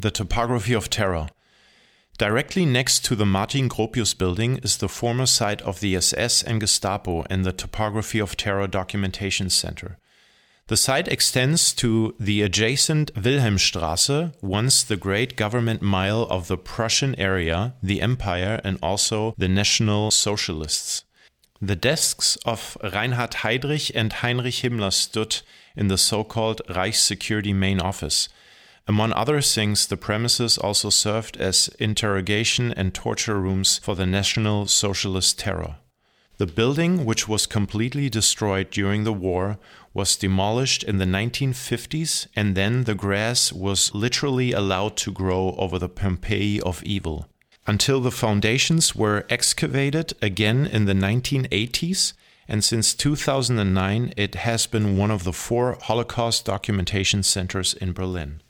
The Topography of Terror. Directly next to the Martin Gropius building is the former site of the SS and Gestapo and the Topography of Terror Documentation Center. The site extends to the adjacent Wilhelmstrasse, once the great government mile of the Prussian area, the Empire, and also the National Socialists. The desks of Reinhard Heydrich and Heinrich Himmler stood in the so called Reich Security main office. Among other things, the premises also served as interrogation and torture rooms for the National Socialist terror. The building, which was completely destroyed during the war, was demolished in the 1950s, and then the grass was literally allowed to grow over the Pompeii of evil. Until the foundations were excavated again in the 1980s, and since 2009, it has been one of the four Holocaust documentation centers in Berlin.